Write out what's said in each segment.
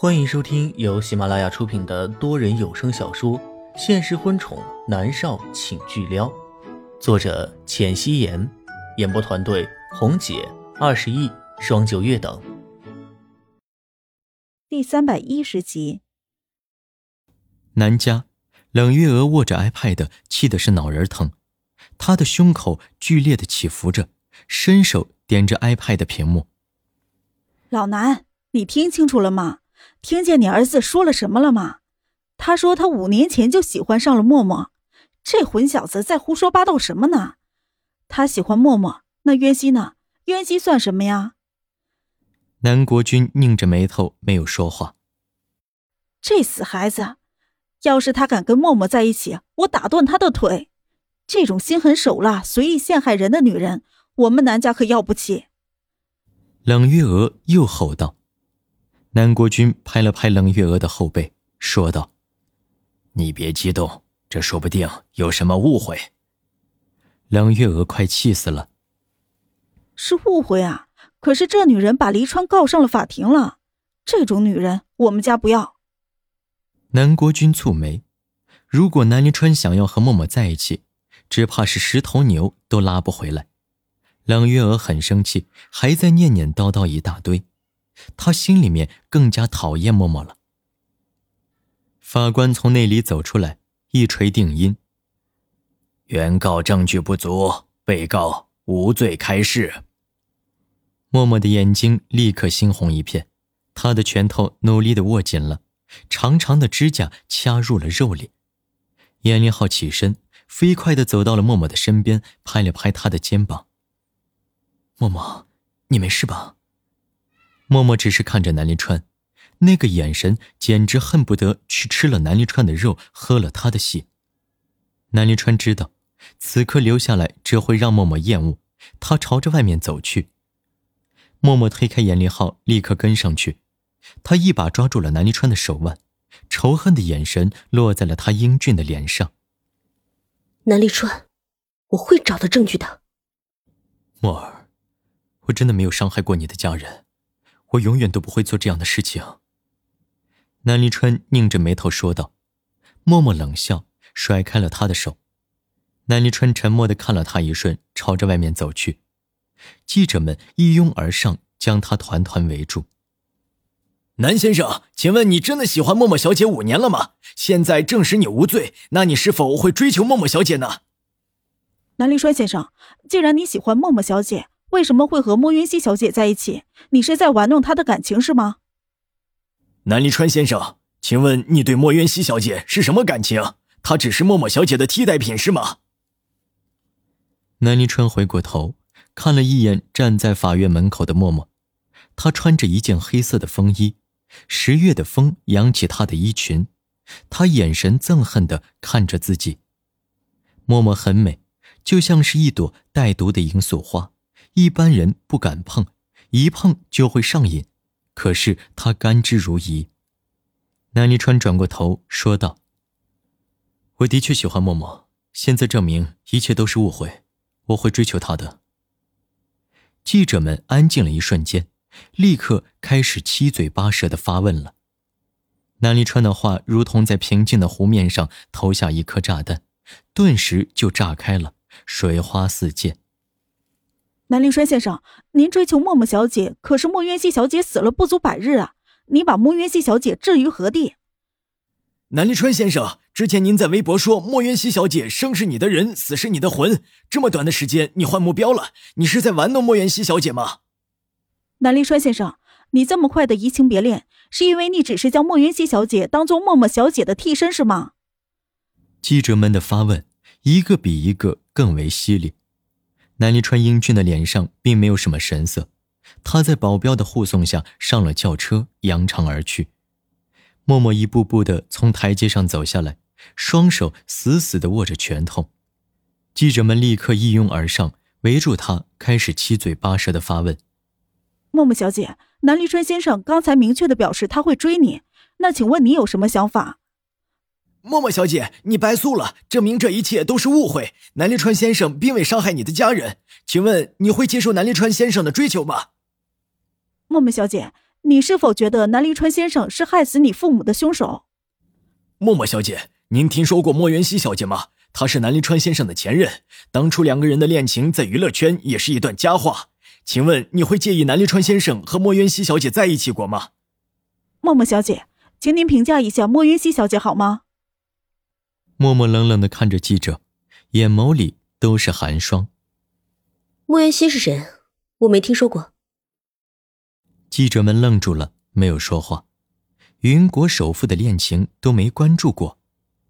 欢迎收听由喜马拉雅出品的多人有声小说《现实婚宠男少请巨撩》，作者：浅汐颜，演播团队：红姐、二十亿、双九月等。第三百一十集，南家，冷月娥握着 iPad，气的是脑仁疼，她的胸口剧烈的起伏着，伸手点着 iPad 屏幕。老南，你听清楚了吗？听见你儿子说了什么了吗？他说他五年前就喜欢上了默默，这混小子在胡说八道什么呢？他喜欢默默，那渊熙呢？渊熙算什么呀？南国君拧着眉头没有说话。这死孩子，要是他敢跟默默在一起，我打断他的腿！这种心狠手辣、随意陷害人的女人，我们南家可要不起。冷月娥又吼道。南国君拍了拍冷月娥的后背，说道：“你别激动，这说不定有什么误会。”冷月娥快气死了。是误会啊！可是这女人把黎川告上了法庭了，这种女人我们家不要。南国君蹙眉，如果南黎川想要和默默在一起，只怕是十头牛都拉不回来。冷月娥很生气，还在念念叨叨一大堆。他心里面更加讨厌默默了。法官从那里走出来，一锤定音：“原告证据不足，被告无罪开释。”默默的眼睛立刻猩红一片，他的拳头努力的握紧了，长长的指甲掐入了肉里。严凌浩起身，飞快的走到了默默的身边，拍了拍他的肩膀：“默默，你没事吧？”默默只是看着南临川，那个眼神简直恨不得去吃了南临川的肉，喝了他的血。南临川知道，此刻留下来只会让默默厌恶，他朝着外面走去。默默推开严立浩，立刻跟上去，他一把抓住了南临川的手腕，仇恨的眼神落在了他英俊的脸上。南临川，我会找到证据的。默儿，我真的没有伤害过你的家人。我永远都不会做这样的事情。”南离川拧着眉头说道。默默冷笑，甩开了他的手。南离川沉默的看了他一瞬，朝着外面走去。记者们一拥而上，将他团团围住。南先生，请问你真的喜欢默默小姐五年了吗？现在证实你无罪，那你是否会追求默默小姐呢？南离川先生，既然你喜欢默默小姐，为什么会和莫云熙小姐在一起？你是在玩弄她的感情是吗？南离川先生，请问你对莫云熙小姐是什么感情？她只是默默小姐的替代品是吗？南离川回过头，看了一眼站在法院门口的默默，她穿着一件黑色的风衣，十月的风扬起她的衣裙，她眼神憎恨的看着自己。默默很美，就像是一朵带毒的罂粟花。一般人不敢碰，一碰就会上瘾。可是他甘之如饴。南离川转过头说道：“我的确喜欢默默，现在证明一切都是误会，我会追求她的。”记者们安静了一瞬间，立刻开始七嘴八舌的发问了。南离川的话如同在平静的湖面上投下一颗炸弹，顿时就炸开了，水花四溅。南临川先生，您追求默默小姐，可是莫渊熙小姐死了不足百日啊！你把莫渊熙小姐置于何地？南临川先生，之前您在微博说莫渊熙小姐生是你的人，死是你的魂，这么短的时间你换目标了，你是在玩弄莫渊熙小姐吗？南临川先生，你这么快的移情别恋，是因为你只是将莫渊熙小姐当做默默小姐的替身是吗？记者们的发问，一个比一个更为犀利。南离川英俊的脸上并没有什么神色，他在保镖的护送下上了轿车，扬长而去。默默一步步的从台阶上走下来，双手死死的握着拳头。记者们立刻一拥而上，围住他，开始七嘴八舌的发问：“默默小姐，南离川先生刚才明确的表示他会追你，那请问你有什么想法？”默默小姐，你败诉了，证明这一切都是误会。南立川先生并未伤害你的家人，请问你会接受南立川先生的追求吗？默默小姐，你是否觉得南立川先生是害死你父母的凶手？默默小姐，您听说过莫元熙小姐吗？她是南立川先生的前任，当初两个人的恋情在娱乐圈也是一段佳话。请问你会介意南立川先生和莫元熙小姐在一起过吗？默默小姐，请您评价一下莫元熙小姐好吗？默默冷冷的看着记者，眼眸里都是寒霜。莫元熙是谁？我没听说过。记者们愣住了，没有说话。云国首富的恋情都没关注过，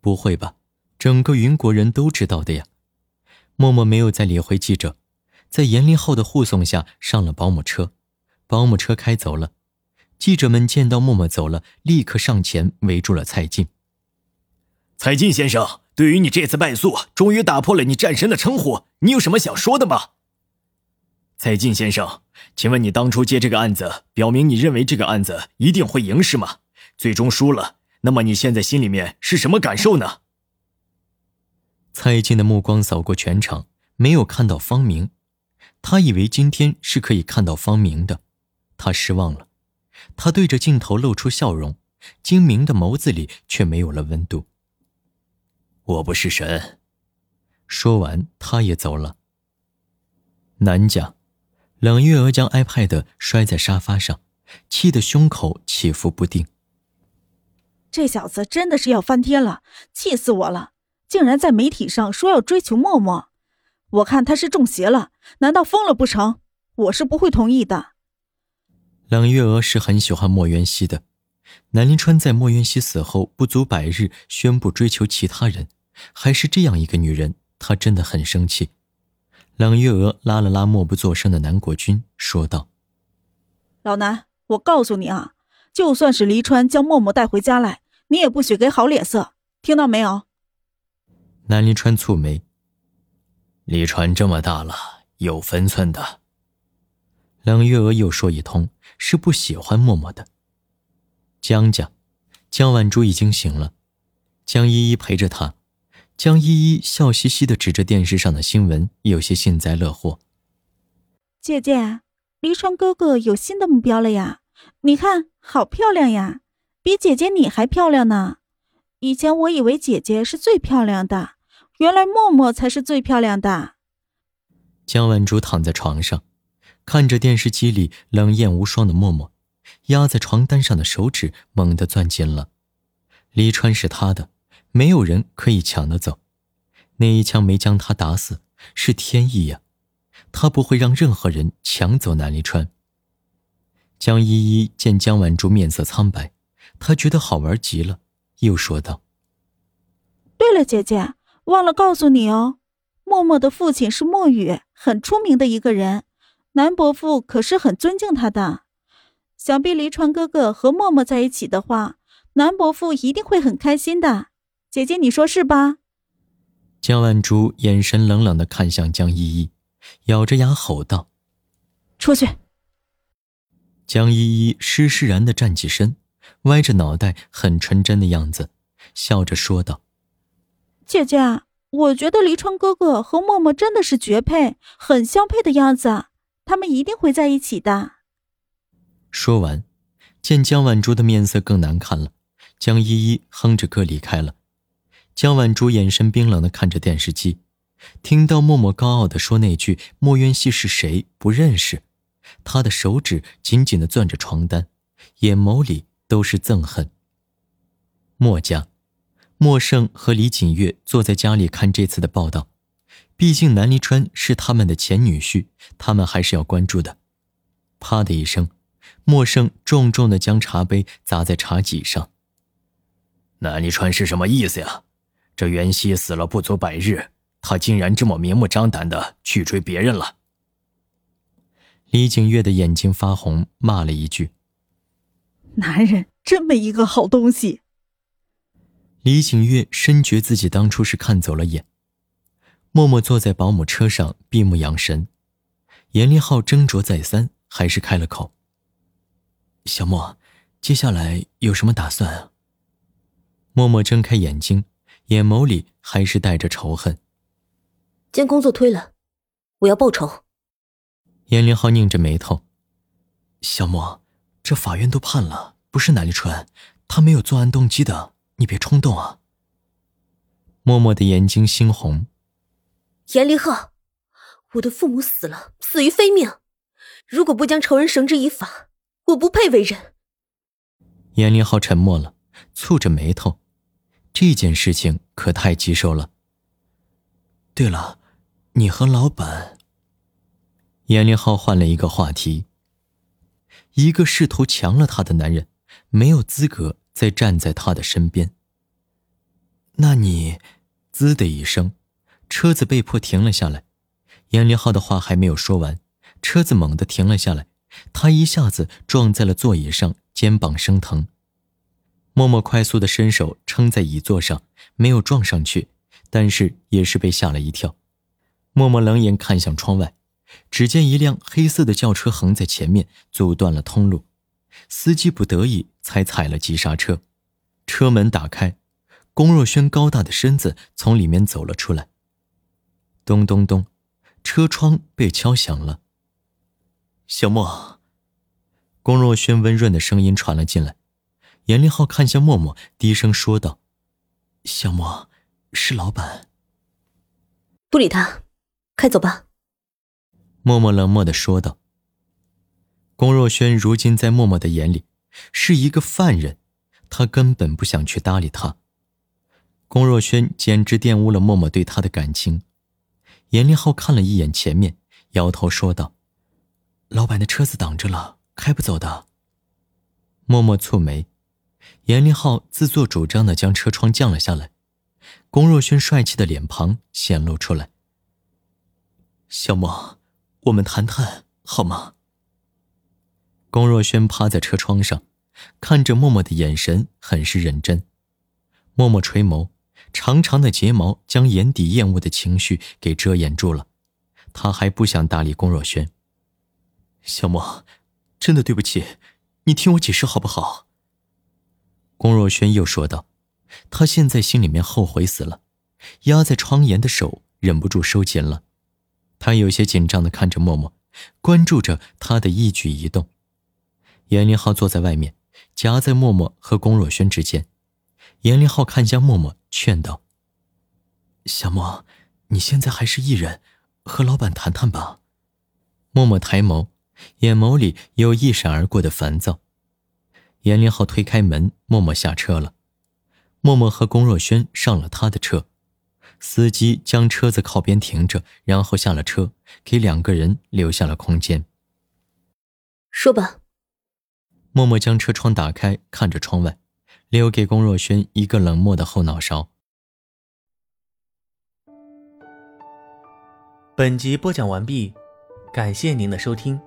不会吧？整个云国人都知道的呀。默默没有再理会记者，在严立浩的护送下上了保姆车。保姆车开走了，记者们见到默默走了，立刻上前围住了蔡进。蔡进先生，对于你这次败诉，终于打破了你战神的称呼，你有什么想说的吗？蔡进先生，请问你当初接这个案子，表明你认为这个案子一定会赢是吗？最终输了，那么你现在心里面是什么感受呢？蔡进的目光扫过全场，没有看到方明，他以为今天是可以看到方明的，他失望了。他对着镜头露出笑容，精明的眸子里却没有了温度。我不是神。说完，他也走了。南家，冷月娥将 iPad 摔在沙发上，气得胸口起伏不定。这小子真的是要翻天了，气死我了！竟然在媒体上说要追求默默，我看他是中邪了，难道疯了不成？我是不会同意的。冷月娥是很喜欢莫元熙的，南临川在莫渊熙死后不足百日宣布追求其他人，还是这样一个女人，他真的很生气。冷月娥拉了拉默不作声的南国君，说道：“老南，我告诉你啊，就算是黎川将默默带回家来。”你也不许给好脸色，听到没有？南临川蹙眉。黎川这么大了，有分寸的。冷月娥又说一通，是不喜欢默默的。江家，江晚珠已经醒了，江依依陪着她。江依依笑嘻嘻的指着电视上的新闻，有些幸灾乐祸。姐姐，黎川哥哥有新的目标了呀！你看，好漂亮呀！比姐姐你还漂亮呢！以前我以为姐姐是最漂亮的，原来默默才是最漂亮的。江晚珠躺在床上，看着电视机里冷艳无双的默默，压在床单上的手指猛地攥紧了。黎川是他的，没有人可以抢得走。那一枪没将他打死，是天意呀！他不会让任何人抢走南离川。江依依见江晚珠面色苍白。她觉得好玩极了，又说道：“对了，姐姐，忘了告诉你哦，默默的父亲是墨雨，很出名的一个人，南伯父可是很尊敬他的。想必黎川哥哥和默默在一起的话，南伯父一定会很开心的。姐姐，你说是吧？”江万珠眼神冷冷的看向江依依，咬着牙吼道：“出去！”江依依施施然的站起身。歪着脑袋，很纯真的样子，笑着说道：“姐姐，我觉得黎川哥哥和默默真的是绝配，很相配的样子，他们一定会在一起的。”说完，见江晚珠的面色更难看了，江依依哼着歌离开了。江晚珠眼神冰冷的看着电视机，听到默默高傲的说那句“莫渊熙是谁？不认识”，她的手指紧紧的攥着床单，眼眸里。都是憎恨。墨家，莫胜和李锦月坐在家里看这次的报道，毕竟南离川是他们的前女婿，他们还是要关注的。啪的一声，莫胜重重的将茶杯砸在茶几上。南离川是什么意思呀？这袁熙死了不足百日，他竟然这么明目张胆的去追别人了。李景月的眼睛发红，骂了一句。男人真没一个好东西。李景月深觉自己当初是看走了眼，默默坐在保姆车上闭目养神。严立浩斟酌再三，还是开了口：“小莫，接下来有什么打算啊？”默默睁开眼睛，眼眸里还是带着仇恨。将工作推了，我要报仇。严凌浩拧着眉头：“小莫。”这法院都判了，不是南立春，他没有作案动机的，你别冲动啊。默默的眼睛猩红。严凌浩，我的父母死了，死于非命，如果不将仇人绳之以法，我不配为人。严凌浩沉默了，蹙着眉头，这件事情可太棘手了。对了，你和老板。严凌浩换了一个话题。一个试图强了他的男人，没有资格再站在他的身边。那你，滋的一声，车子被迫停了下来。严凌浩的话还没有说完，车子猛地停了下来，他一下子撞在了座椅上，肩膀生疼。默默快速的伸手撑在椅座上，没有撞上去，但是也是被吓了一跳。默默冷眼看向窗外。只见一辆黑色的轿车横在前面，阻断了通路。司机不得已才踩了急刹车，车门打开，龚若轩高大的身子从里面走了出来。咚咚咚，车窗被敲响了。小莫，龚若轩温润的声音传了进来。严凌浩看向默默，低声说道：“小莫，是老板。”不理他，快走吧。默默冷漠的说道：“龚若轩如今在默默的眼里是一个犯人，他根本不想去搭理他。龚若轩简直玷污了默默对他的感情。”严凌浩看了一眼前面，摇头说道：“老板的车子挡着了，开不走的。”默默蹙眉，严凌浩自作主张的将车窗降了下来，龚若轩帅气的脸庞显露出来。小莫。我们谈谈好吗？龚若轩趴在车窗上，看着默默的眼神很是认真。默默垂眸，长长的睫毛将眼底厌恶的情绪给遮掩住了。他还不想搭理龚若轩。小莫，真的对不起，你听我解释好不好？龚若轩又说道，他现在心里面后悔死了，压在窗沿的手忍不住收紧了。他有些紧张的看着默默，关注着他的一举一动。严凌浩坐在外面，夹在默默和龚若轩之间。严凌浩看向默默，劝道：“小莫，你现在还是艺人，和老板谈谈吧。”默默抬眸，眼眸里有一闪而过的烦躁。严凌浩推开门，默默下车了。默默和龚若轩上了他的车。司机将车子靠边停着，然后下了车，给两个人留下了空间。说吧。默默将车窗打开，看着窗外，留给龚若轩一个冷漠的后脑勺。本集播讲完毕，感谢您的收听。